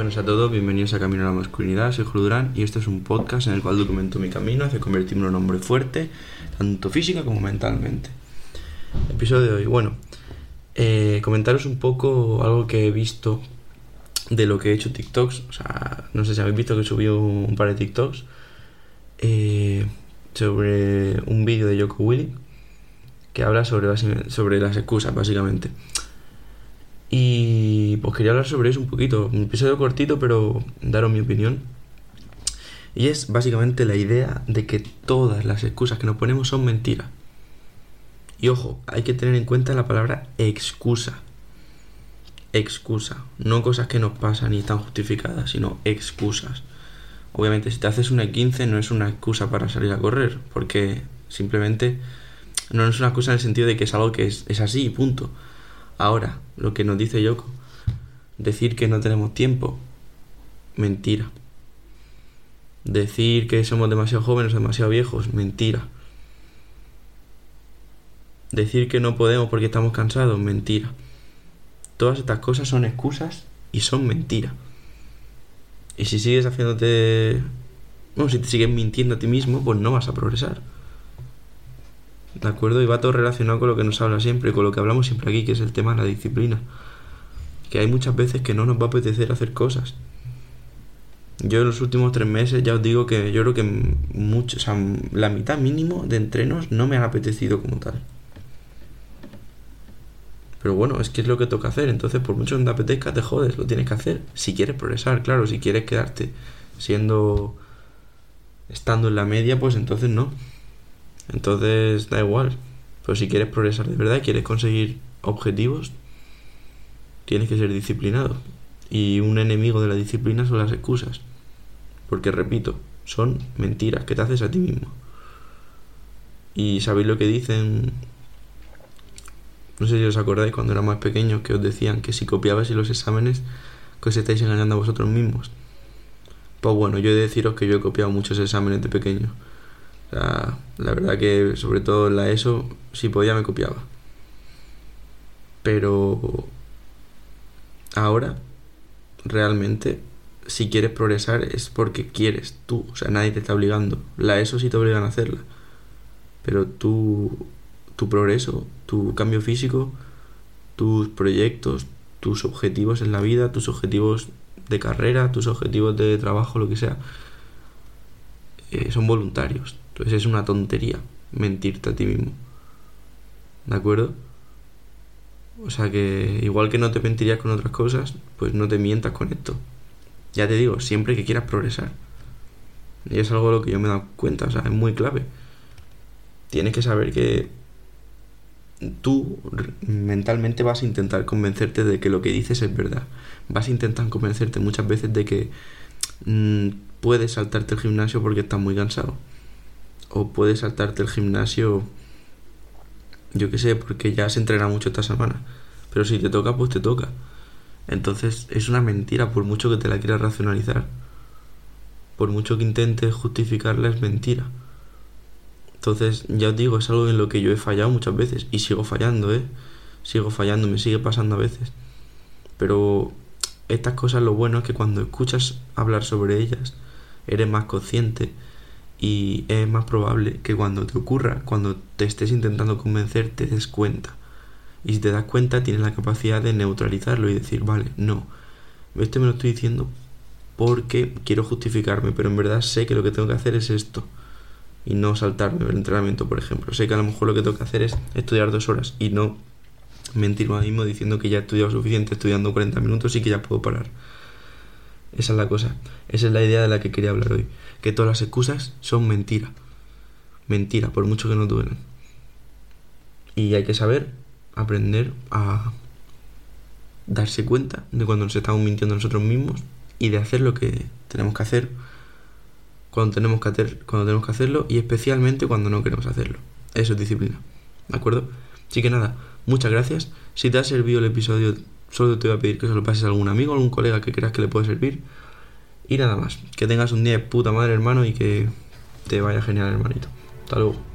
Buenas a todos, bienvenidos a Camino a la Masculinidad, soy Julio y este es un podcast en el cual documento mi camino hacia convertirme en un hombre fuerte, tanto física como mentalmente. Episodio de hoy, bueno, eh, comentaros un poco algo que he visto de lo que he hecho TikToks, o sea, no sé si habéis visto que subí un par de TikToks eh, sobre un vídeo de Yoko Willy que habla sobre, sobre las excusas, básicamente. Y pues quería hablar sobre eso un poquito. Un episodio cortito, pero daros mi opinión. Y es básicamente la idea de que todas las excusas que nos ponemos son mentiras. Y ojo, hay que tener en cuenta la palabra excusa. Excusa. No cosas que nos pasan y están justificadas, sino excusas. Obviamente, si te haces una 15 no es una excusa para salir a correr, porque simplemente no es una excusa en el sentido de que es algo que es, es así, punto. Ahora, lo que nos dice Yoko, decir que no tenemos tiempo, mentira. Decir que somos demasiado jóvenes o demasiado viejos, mentira. Decir que no podemos porque estamos cansados, mentira. Todas estas cosas son excusas y son mentiras. Y si sigues haciéndote... Bueno, si te sigues mintiendo a ti mismo, pues no vas a progresar. ¿De acuerdo? Y va todo relacionado con lo que nos habla siempre, con lo que hablamos siempre aquí, que es el tema de la disciplina. Que hay muchas veces que no nos va a apetecer hacer cosas. Yo en los últimos tres meses ya os digo que yo creo que mucho, o sea, la mitad mínimo de entrenos no me han apetecido como tal. Pero bueno, es que es lo que toca hacer. Entonces, por mucho que te apetezca, te jodes, lo tienes que hacer. Si quieres progresar, claro, si quieres quedarte siendo. estando en la media, pues entonces no. Entonces da igual. Pero si quieres progresar de verdad, quieres conseguir objetivos, tienes que ser disciplinado. Y un enemigo de la disciplina son las excusas. Porque repito, son mentiras que te haces a ti mismo. Y sabéis lo que dicen. No sé si os acordáis cuando era más pequeños que os decían que si copiabais en los exámenes, que os estáis engañando a vosotros mismos. Pues bueno, yo he de deciros que yo he copiado muchos exámenes de pequeño la verdad que sobre todo en la ESO, si podía me copiaba. Pero ahora, realmente, si quieres progresar es porque quieres tú, o sea, nadie te está obligando. La ESO sí te obligan a hacerla. Pero tu progreso, tu cambio físico, tus proyectos, tus objetivos en la vida, tus objetivos de carrera, tus objetivos de trabajo, lo que sea, eh, son voluntarios. Entonces es una tontería mentirte a ti mismo. ¿De acuerdo? O sea que igual que no te mentirías con otras cosas, pues no te mientas con esto. Ya te digo, siempre que quieras progresar. Y es algo de lo que yo me he dado cuenta, o sea, es muy clave. Tienes que saber que tú mentalmente vas a intentar convencerte de que lo que dices es verdad. Vas a intentar convencerte muchas veces de que mm, puedes saltarte el gimnasio porque estás muy cansado o puedes saltarte el gimnasio, yo qué sé, porque ya se entrena mucho esta semana. Pero si te toca, pues te toca. Entonces es una mentira, por mucho que te la quieras racionalizar. Por mucho que intentes justificarla, es mentira. Entonces, ya os digo, es algo en lo que yo he fallado muchas veces. Y sigo fallando, ¿eh? Sigo fallando, me sigue pasando a veces. Pero estas cosas lo bueno es que cuando escuchas hablar sobre ellas, eres más consciente y es más probable que cuando te ocurra, cuando te estés intentando convencer, te des cuenta. Y si te das cuenta, tienes la capacidad de neutralizarlo y decir, vale, no, este me lo estoy diciendo porque quiero justificarme, pero en verdad sé que lo que tengo que hacer es esto. Y no saltarme el entrenamiento, por ejemplo. Sé que a lo mejor lo que tengo que hacer es estudiar dos horas y no mentirme a mí mismo diciendo que ya he estudiado suficiente estudiando 40 minutos y que ya puedo parar. Esa es la cosa. Esa es la idea de la que quería hablar hoy. Que todas las excusas son mentira. Mentira, por mucho que no duelen. Y hay que saber aprender a darse cuenta de cuando nos estamos mintiendo nosotros mismos y de hacer lo que tenemos que hacer cuando tenemos que, hacer, cuando tenemos que hacerlo y especialmente cuando no queremos hacerlo. Eso es disciplina. ¿De acuerdo? Así que nada, muchas gracias. Si te ha servido el episodio Solo te voy a pedir que se lo pases a algún amigo, a algún colega que creas que le puede servir. Y nada más. Que tengas un día de puta madre, hermano, y que te vaya genial, hermanito. Hasta luego.